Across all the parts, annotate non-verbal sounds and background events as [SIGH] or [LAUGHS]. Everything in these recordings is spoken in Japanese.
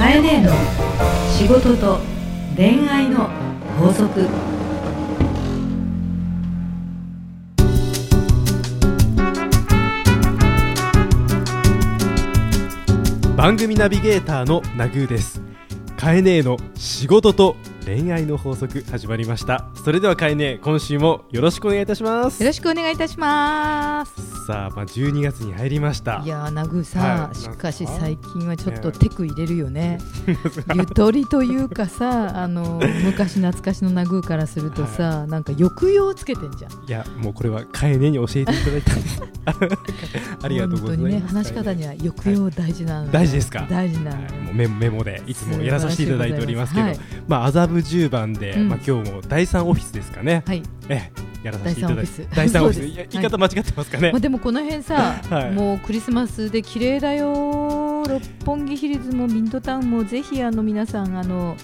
カエネの仕事と恋愛の法則。番組ナビゲーターのナグーです。カエネーの仕事と恋愛の法則始まりました。それではカエネ今週もよろしくお願いいたします。よろしくお願いいたします。さあ、まあ、12月に入りました。いやー、ナグさ、はい。しかし最近はちょっとテク入れるよね。[LAUGHS] ゆとりというかさ、あの昔懐かしのナグからするとさ、なんか抑揚つけてんじゃん。いやもうこれはカエネに教えていただいたんです。ありがとうございます。本当にね、話し方には抑揚大事なの、大事ですか？大事なの。はい。もうメモメモでいつもやらさせていただいておりますけど。素晴らしいまあ麻布十番で、うん。まあ今日も第三オフィスですかね、はい、ええやらさせていただいて。第第三オフィス。言い方間違ってますかね、まあでもこの辺さ、[LAUGHS] はい。もうクリスマスで綺麗だよ。六本木ヒルズもミッドタウンもぜひあの皆さんあの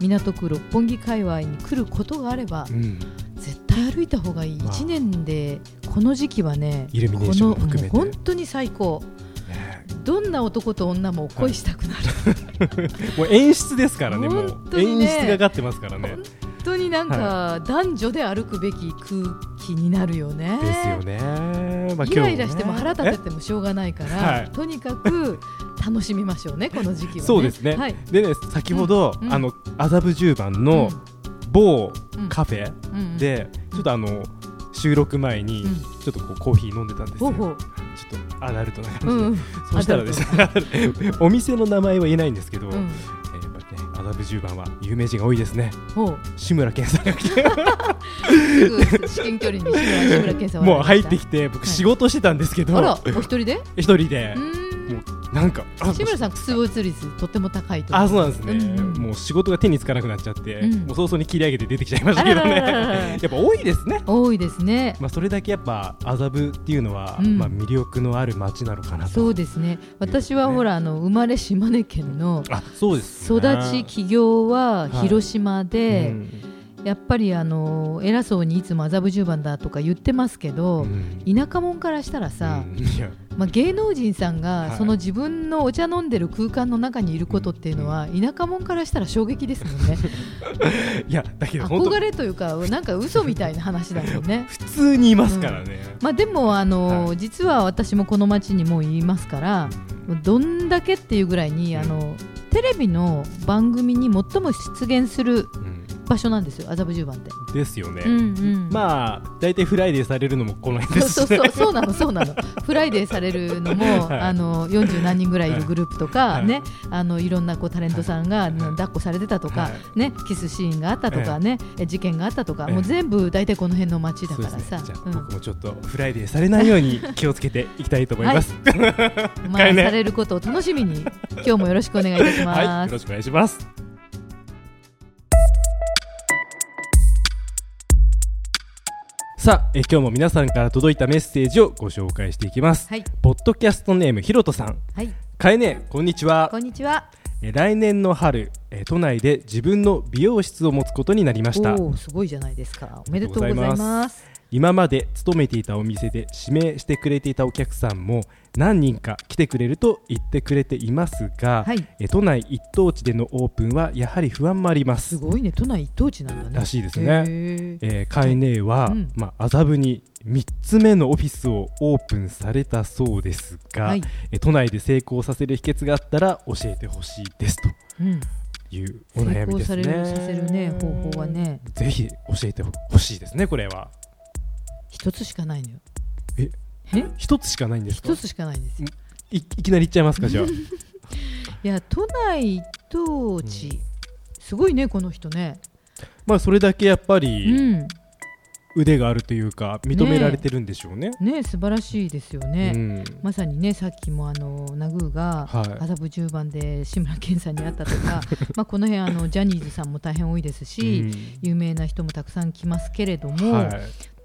港区六本木界隈に来ることがあれば。うん。絶対歩いた方がいい、まあ。1年でこの時期はねイルミネーションもこの含めて。もう本当に最高。ねどんな男と女も恋したくなる、もう演出ですからね、もう本当にね。演出がかってますからね。本当になんか、男女で歩くべき空気になるよね。ですよね。まあイライラしても腹立てててもしょうがないから、はい。とにかく楽しみましょうね [LAUGHS] この時期はね。そうですね。はい。でね、先ほど、うんうん。あの麻布十番の某うん。カフェうんうん。で、ちょっとあの収録前にうん。ちょっとこうコーヒー飲んでたんですよ。ほうほう。ちょっとアダルトなう感じで。んうん。そしたらですね、お店の名前は言えないんですけど、うん。えーやっぱりね、麻布十番は有名人が多いですね。志村けんさんが来て、距離に志村けんさんは [LAUGHS] もう入ってきて、はい僕仕事してたんですけど、あらお一人で？一人でなんか、あ志村さん屈没率とても高いと思あそうなんですね、うんうん。もう仕事が手につかなくなっちゃって、うん。もう早々に切り上げて出てきちゃいましたけどね。[LAUGHS] やっぱ多いですね。多いですね。まあそれだけやっぱ麻布っていうのは、うん。まあ魅力のある街なのかなと。そうですね。私はほらあの生まれ島根県のあそうです、育ね、ち起業は広島で、うん。やっぱりあの偉そうにいつも麻布十番だとか言ってますけど、うん。田舎者からしたらさ、うんまあ、芸能人さんがはい。その自分のお茶飲んでる空間の中にいることっていうのは田舎者からしたら衝撃ですもんね。[LAUGHS] いやだけど憧れというかなんか嘘みたいな話だもんね。[LAUGHS] 普通にいますからね、まあでもあの、はい。実は私もこの町にもういますから、どんだけっていうぐらいに、うん。あのテレビの番組に最も出現するうん場所なんですよ麻布十番って。ですよね、うんうん。まあ大体フライデーされるのもこの辺でそうすね。そうそうそうなのそうなの。[LAUGHS] フライデーされるのも、はい。あの40何人ぐらいいるグループとか、はい。ねあのいろんなこうタレントさんが、はい。抱っこされてたとか、はねキスシーンがあったとかね、え事件があったとか、ええ。もう全部大体この辺の街だからさ、ね。うん。僕もちょっとフライデーされないように気をつけていきたいと思います、[LAUGHS] まあ、回ね。されることを楽しみに今日もよろしくお願いいたします。はい、よろしくお願いします。さあ、え今日も皆さんから届いたメッセージをご紹介していきます。はい、ポッドキャストネームひろとさん、はい、かえねこんにちはこ。んにちは。え来年の春、え都内で自分の美容室を持つことになりました。おお、すごいじゃないですか。おめでとうござい。ます今まで勤めていたお店で指名してくれていたお客さんも何人か来てくれると言ってくれていますが、はい、え都内一等地でのオープンはやはり不安もあります。すごいね、都内一等地なんだね。らしいですね。えー、カエネは、うん。まあ、麻布に3つ目のオフィスをオープンされたそうですが、はい、えー都内で成功させる秘訣があったら教えてほしいですと。うん、いうお成悩みですね。功される、させるね、方法はね、ぜひ教えてほしいですねこれは一つしかないのよ。え？え？一つしかないんですか？一つしかないんですよ。いいきなり言っちゃいますかじゃあ。[LAUGHS] いや、都内一等地、すごいね、この人ね。まあそれだけやっぱうりん、腕があるというか認められてるんでしょうね。ね、素晴らしいですよね。うん。まさにねさっきもあのナグーがはい。麻布十番で志村けんさんに会ったとか [LAUGHS] まあこの辺あのジャニーズさんも大変多いですし、有名な人もたくさん来ますけれどうんも、はい。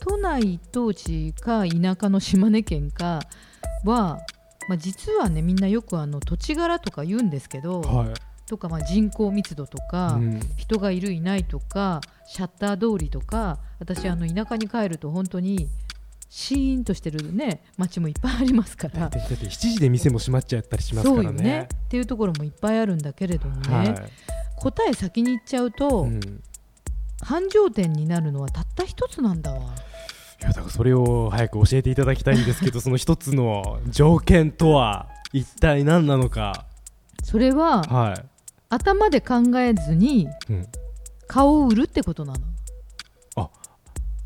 都内一等地か田舎の島根県かは、まあ、実はねみんなよくあの土地柄とか言うんですけど、はいとかまあ人口密度とか、うん。人がいるいないとかシャッター通りとか私あの田舎に帰ると本当にシーンとしてるね街もいっぱいありますから。だってだって7時で店も閉まっちゃったりしますかそうよね。らねっていうところもいっぱいあるんだけれどもね、はい。答え先に言っちゃうと、うん。繁盛店になるのはたった一つなんだわ。いやだからそれを早く教えていただきたいんですけど [LAUGHS] その一つの条件とは一体何なのか。それはは頭で考えずにい、うん、顔を売るってことなの。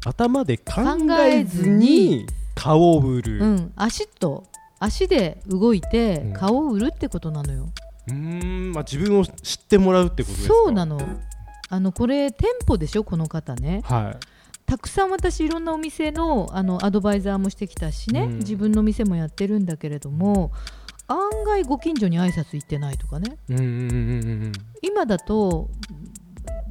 頭で考えずに顔を売る。う、うん。足と足で動いてうん。顔を売るってことなのよ、ーんまあ、自分を知ってもらうってことですか？そうなの。あのこれ店舗でしょ？この方ね。はたくさん私いろんなお店のあのアドバイザーもしてきたしね、うん。自分の店もやってるんだけれども案外ご近所に挨拶行ってないとかね。いうんうんうんうん今だと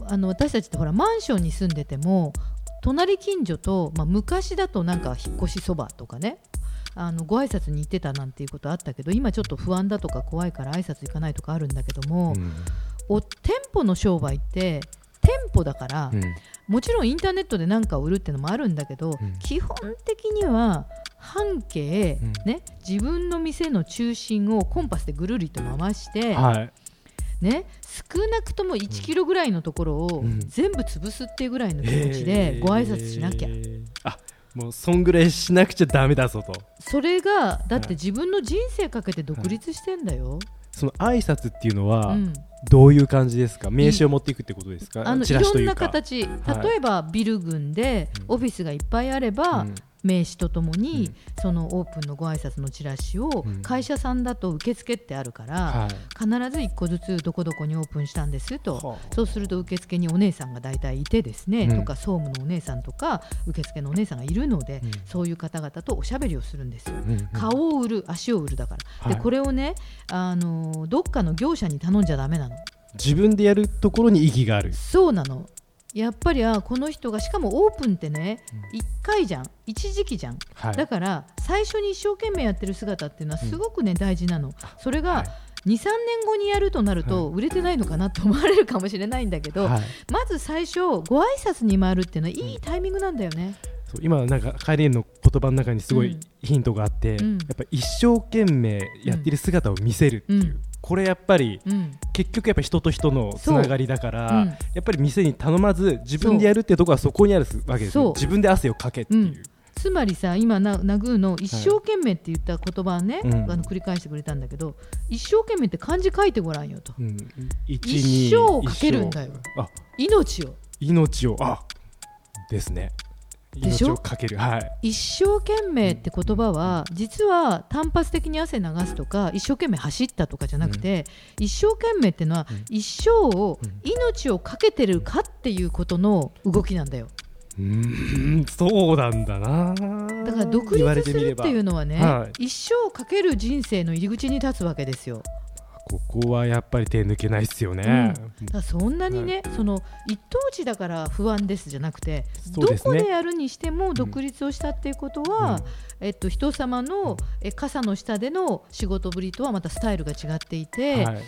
あの私たちってほらマンションに住んでても隣近所と、まあ、昔だとなんか引っ越しそばとかね。あのご挨拶に行ってたなんていうことあったけど今ちょっと不安だとか怖いから挨拶行かないとかあるんだけども、うん。お店舗の商売って店舗だから、うん。もちろんインターネットで何かを売るってのもあるんだけど、うん。基本的には半径、うん。ね、自分の店の中心をコンパスでぐるりと回して、はい。ね、少なくとも1キロぐらいのところをうん。全部潰すっていうぐらいの気持ちでご挨拶しなきゃ、えーあもうそんぐらいしなくちゃダメだぞと。それがだって自分の人生かけて独立してんだよ、その挨拶っていうのはうん、どういう感じですか？名刺を持っていくってことですか？あのいろんな形。はい。例えばビル群でうん。オフィスがいっぱいあれば、うん名刺とともに、うん。そのオープンのご挨拶のチラシを、うん。会社さんだと受付ってあるから、はい。必ず1個ずつどこどこにオープンしたんですと、はあ。そうすると受付にお姉さんが大体いてですね、うん。とか総務のお姉さんとか受付のお姉さんがいるので、うん。そういう方々とおしゃべりをするんです。よ。顔を売る足を売るだから、はい。でこれをねあのどっかの業者に頼んじゃダメなの。自分でやるところに意義がある。そうなのやっぱりあこの人がしかもオープンってね、1回じゃん。一時期じゃん。はい。だから最初に一生懸命やってる姿っていうのはすごくね、大事なの。それがはい。23年後にやるとなると売れてないのかなと思われるかもしれないんだけど、はい。まず最初ご挨拶に回るっていうのはいいタイミングなんだよね、そう今なんかカエレンの言葉の中にすごいうん。ヒントがあって、うん。やっぱ一生懸命やってる姿を見せるっていう、うん。これやっぱりうん、結局やっぱ人と人のつながりだから、うん。やっぱり店に頼まず自分でやるっていうところはそこにあるわけですよ。自分で汗をかけっていう、うん。つまりさ今なナグーの一生懸命って言った言葉をね、うん。あの繰り返してくれたんだけど一生懸命って漢字書いてごらんよと。うん、一一生をかけるんだよ。命を。命を。あ。ですね命をかける。はい。一生懸命って言葉は実は単発的に汗流すとか一生懸命走ったとかじゃなくて、一生懸命ってのは、うん。一生をうん。命をかけてるかっていうことの動きなんだよ。うーんそうなんだな。だから独立するっていうのはね、は一生をかける人生の入り口に立つわけですよここはやっぱり手抜けないっすよね、だからそんなにね、その一等地だから不安ですじゃなくて、ね。どこでやるにしても独立をしたっていうことは、えっと、人様のえ傘の下での仕事ぶりとはまたスタイルが違っていて、はい。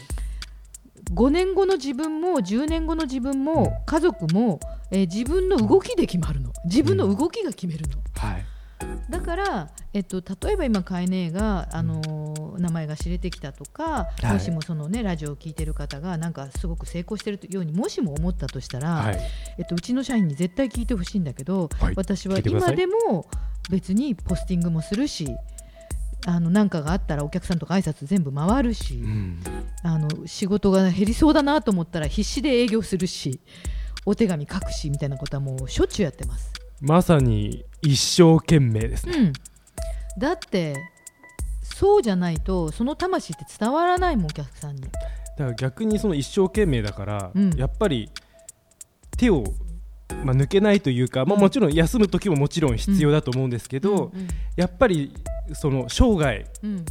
5年後の自分も10年後の自分も家族も、えー自分の動きで決まるの。自分の動きが決めるの、はいだから、えっと、例えば今カエネが、あのー名前が知れてきたとか、はい。もしもその、ね、ラジオを聞いてる方がなんかすごく成功してるようにもしも思ったとしたら、はい。えっと、うちの社員に絶対聞いてほしいんだけど、はい。私は今でも別にポスティングもするしあのなんかがあったらお客さんとか挨拶全部回るし、うん。あの仕事が減りそうだなと思ったら必死で営業するしお手紙書くしみたいなことはもうしょっちゅうやってます。まさに一生懸命ですね、うん、だってそうじゃないとその魂って伝わらないもんお客さんに。だから逆にその一生懸命だから、うん。やっぱり手を、まあ、抜けないというか、まあ、うんもちろん休む時ももちろん必要だと思うんですけど、うん。やっぱりその生涯うん。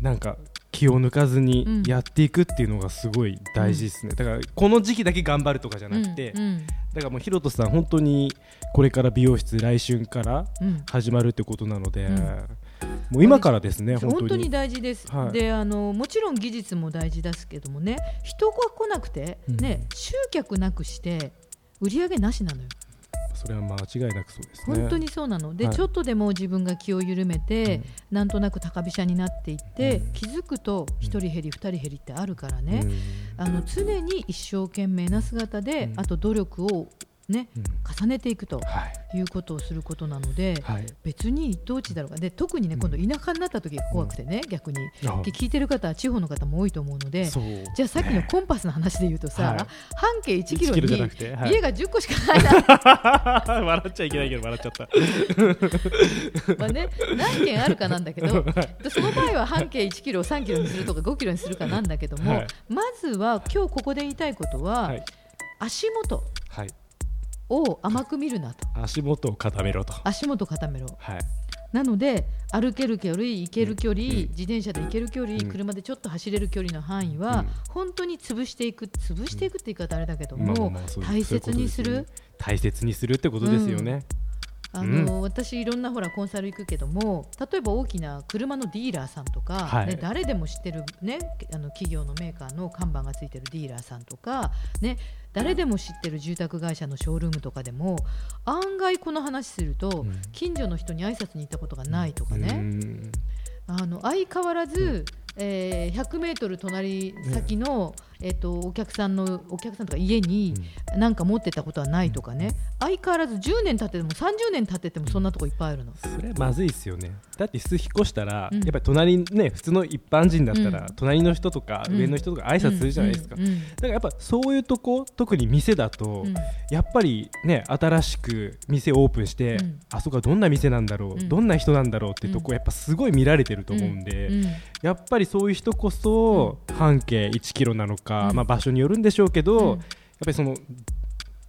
なんか気を抜かずにうん。やっていくっていうのがすごい大事ですね、だからこの時期だけ頑張るとかじゃなくて、うん。うん。だからもうひろとさん本当にこれから美容室来春からうん。始まるってことなので、うん。もう今からですね本当に。大事です、はい。であのもちろん技術も大事ですけどもね人が来なくて、うん。ね、集客なくして売り上げなしなのよそれは間違いなくそうですね。本当にそうなの。で、はい。ちょっとでも自分が気を緩めて、うん。なんとなく高飛車になっていって、うん。気づくと1人減り2人減りってあるからね、うん。あの常に一生懸命な姿で、うん。あと努力を、ね、うん。重ねていくとはい。いうことをすることなので、はい。別に一等地だろうがで特にねうん。今度田舎になった時が怖くてね、逆に。聞いてる方は地方の方も多いと思うのでじゃあさっきのコンパスの話で言うとさ、はい。半径1キロ1キロじゃなに家が10個しかないな。[LAUGHS] 笑っちゃいけないけど笑っちゃった。[LAUGHS] まあね、何件あるかなんだけど、[LAUGHS] でその場合は半径1キロを3キロにするとか5キロにするかなんだけども、はい。まずは今日ここで言いたいことは、はい。足元。はいを甘く見るなと。足元を固めろと。足元固めろ。はい。なので歩ける距離行ける距離、うん自転車で行ける距離、うん。車でちょっと走れる距離の範囲は、うん。本当に潰していく潰していくって言い方あれだけども、大切にする。ね。大切にするってことですよね、あの、私いろんなほらコンサル行くけども例えば大きな車のディーラーさんとか、はい。ね、誰でも知ってる、ね、あの企業のメーカーの看板がついてるディーラーさんとか、ね、誰でも知ってる住宅会社のショールームとかでも案外この話すると、うん。近所の人に挨拶に行ったことがないとかね、うん。あの相変わらず、えー100メートル隣先の、えっとお客さんのお客さんとか家に何か持ってたことはないとかね、相変わらず10年経ってても30年経っててもそんなとこいっぱいあるの。それはまずいですよね。だって普通引っ越したら、うん。やっぱり隣にね普通の一般人だったら、うん。隣の人とかうん。上の人とか挨拶するじゃないですか、うん。うん。だからやっぱそういうとこ特に店だと、うん。やっぱりね新しく店オープンして、うん。あそこはどんな店なんだろう、うん。どんな人なんだろうってとこ、うん。やっぱすごい見られてると思うんで、うん。やっぱりそういう人こそ半径1キロなのか、うん。まあ、場所によるんでしょうけど、うん。やっぱりその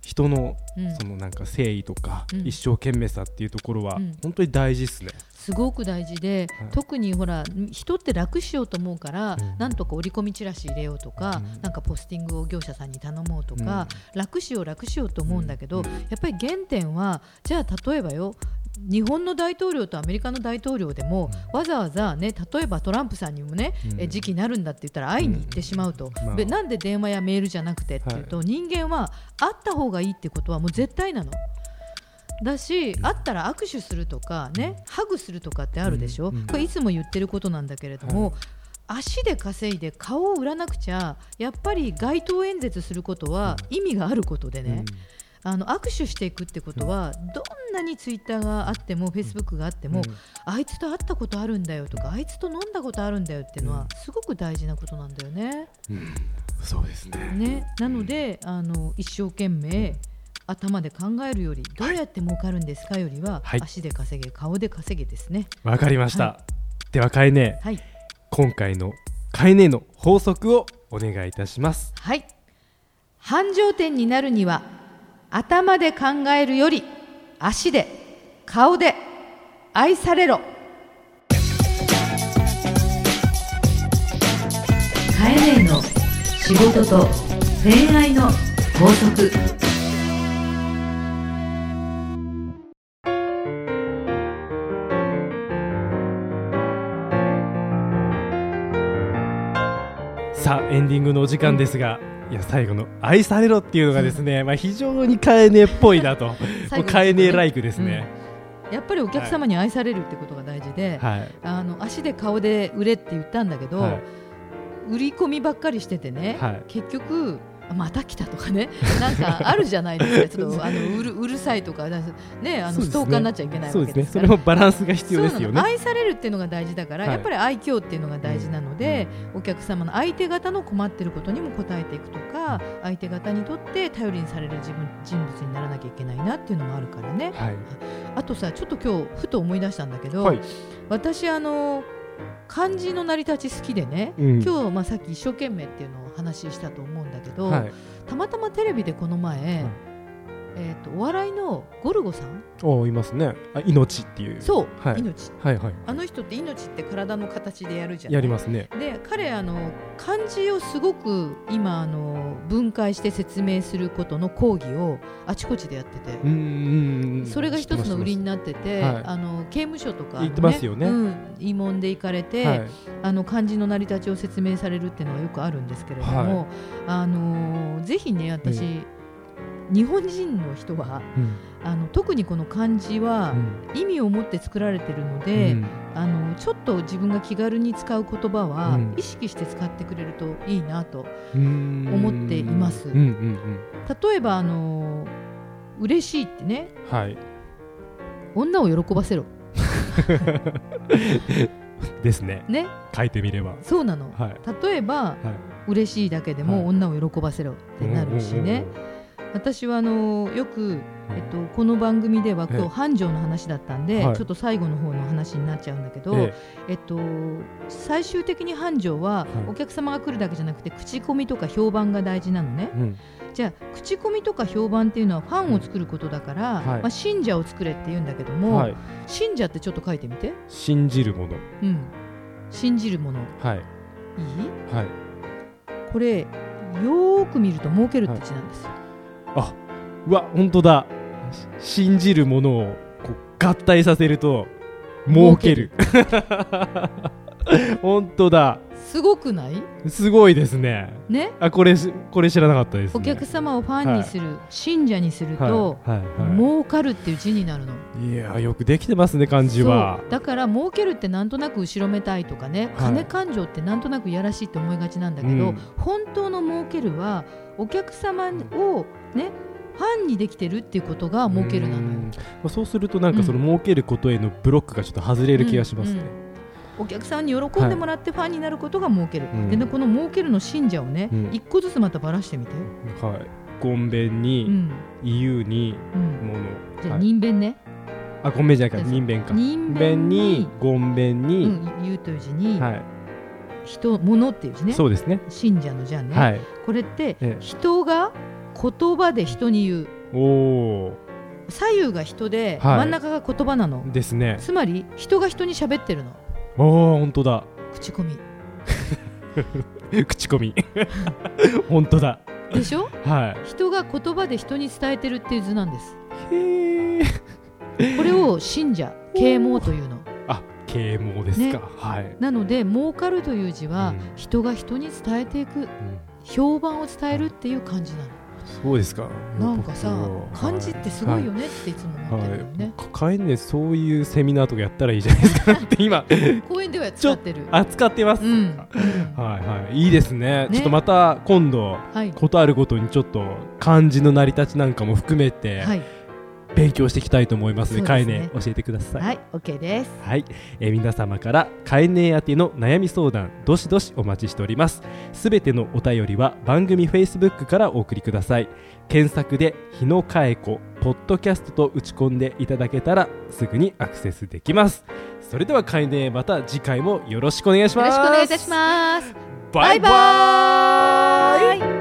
人のうん。そのなんか誠意とか、うん。一生懸命さっていうところはうん。本当に大事ですね。すごく大事で、はい。特にほら人って楽しようと思うから、うん。なんとか折り込みチラシ入れようとか、うん。なんかポスティングを業者さんに頼もうとか、楽しよう楽しようと思うんだけど、うん。やっぱり原点はじゃあ例えばよ日本の大統領とアメリカの大統領でも、わざわざ、ね、例えばトランプさんにもね、うん。え時期になるんだって言ったら会いに行ってしまうと、まあ。でなんで電話やメールじゃなくてっていうと、人間は会った方がいいってことはもう絶対なの。だし、会ったら握手するとかね、ハグするとかってあるでしょ、これいつも言ってることなんだけれども、足で稼いで顔を売らなくちゃやっぱり街頭演説することは意味があることでね、あの握手していくってことはどんなにツイッターがあってもフェイスブックがあっても、うん。あいつと会ったことあるんだよとかあいつと飲んだことあるんだよっていうのはすごく大事なことなんだよね。うん。そうですね。ね。なのであの一生懸命頭で考えるよりどうやって儲かるんですかよりは、はい。足で稼げ顔で稼げですね。わかりました。はではかえねはい、今回のかえねの法則をお願いいたします。はい、繁盛店になるには頭で考えるより足で顔で愛されろ。カエネの仕事と恋愛の法則。さあエンディングのお時間ですが、いや最後の愛されろっていうのがですね、まあ非常にかえねっぽいなと、[LAUGHS] もうかえね。ライクですね。やっぱりお客様に愛されるってことが大事で、はい。あの足で顔で売れって言ったんだけど、はい。売り込みばっかりしててね、はい。結局あまた来たとかね。[LAUGHS] なんかあるじゃないですか。[LAUGHS] ちょっとあのうるうるさいとかねあのストーカーになっちゃいけない。わけですから。それもバランスが必要ですよね。愛されるっていうのが大事だから、はい。やっぱり愛嬌っていうのが大事なので、お客様の相手方の困ってることにも応えていくとか相手方にとって頼りにされる自分人物にならなきゃいけないなっていうのもあるからね。はい。あとさちょっと今日ふと思い出したんだけど、はい。私あの漢字の成り立ち好きでね、うん今日、まあ、さっき一生懸命っていうのをお話ししたと思うんだけど、はい。たまたまテレビでこの前、えー、とお笑いのゴルゴさん？おいますね。あ命っていう。そう、はい命はいはい。あの人って命って体の形でやるじゃんやりますね。で彼あの漢字をすごく今あの分解して説明することの講義をあちこちでやってて、うんうんうん。それが一つの売りにななってて、はいあの刑務所とか、言ってますよねうん、慰問で行かれて、はい。あの漢字の成り立ちを説明されるっていうのがよくあるんですけれども、あのーぜひね私、日本人の人はうん。あの特にこの漢字は意味を持って作られてるので、うん。あのちょっと自分が気軽に使う言葉はうん。意識して使ってくれるといいなと、うん。思っています。うんうんうん。例えばあの嬉しいってね。はい。女を喜ばせろ。[LAUGHS] ですね。ね。書いてみれば。そうなの、はい。例えば、嬉しいだけではい。も女を喜ばせろってなるしね、私はあのよく、えっと、この番組では今ええ。日繁盛の話だったんで、はい。ちょっと最後の方の話になっちゃうんだけど、ええ。っと、最終的に繁盛は、はい。お客様が来るだけじゃなくて口コミとか評判が大事なのね。えうん。じゃあ口コミとか評判っていうのはファンを作ることだから、はい。まあ、信者を作れって言うんだけども、はい。信者ってちょっと書いてみて、信じるもの。うん、信じるもの。いはい。いはい。これよーく見ると儲けるって字なんですよ、あうわ本当だ。し信じるものをこう合体させると儲ける。[LAUGHS] 本当だ。すごくない？すごいですね。ね？あこれしこれ知らなかったです、ね、お客様をファンにする、信者にすると、はいはいは儲かるっていう字になるの。い、いやよくできてますね漢字は。だから儲けるってなんとなく後ろめたいとかね、はい。金勘定ってなんとなくやらしいって思いがちなんだけど、うん。本当の儲けるはお客様をねファンにできてるっていうことが儲けるなのよ。うん。まあそうするとなんかその儲けることへのブロックがちょっと外れる気がしますね、うん。うん。お客さんに喜んでもらってファンになることが儲ける、うん。でねこの儲けるの信者をね、うん。一個ずつまたばらしてみて、はい。ごんべんうに、ん言うにうん、もの。じゃあはい。人弁ね、あごんべんじゃないか。人弁か。人弁弁ににごんべんうに、ん、言うという字に、はい。人物っていう字ね。そうですね。信者のじゃね、はい。これってええ。人が言葉で人に言う。おお左右が人で、はい。真ん中が言葉なの。ですね。つまり人が人に喋ってるの。おお本当だ。口コミ。[LAUGHS] 口コミ。[LAUGHS] 本当だ。でしょ？は人が言葉で人に伝えてるっていう図なんです。いへえこれを信者啓蒙というの。あ啓蒙ですか、ね。はい、なので儲かるという字は、うん。人が人に伝えていく。うん。評判を伝えるっていう感じなのそうですか。なんかさ僕漢字ってすごいよねっていつも思ってるのよね、はい、かえねそういうセミナーとかやったらいいじゃないですか。っ [LAUGHS] て今。公園では使ってる。扱ってます、うん、うん。はいはい。いいですね。ね。ちょっとまた今度はい。ことあるごとにちょっと漢字の成り立ちなんかも含めてはい勉強していきたいと思います。ので、そうですね。かえね教えてください。はい、OK です。はい、えー皆様からかえねえ宛ての悩み相談どしどしお待ちしております。すべてのお便りは番組 Facebook からお送りください。検索で日野かえこポッドキャストと打ち込んでいただけたらすぐにアクセスできます。それではかえねえまた次回もよろしくお願いしよます。ろしくお願いいたします。バイバーイ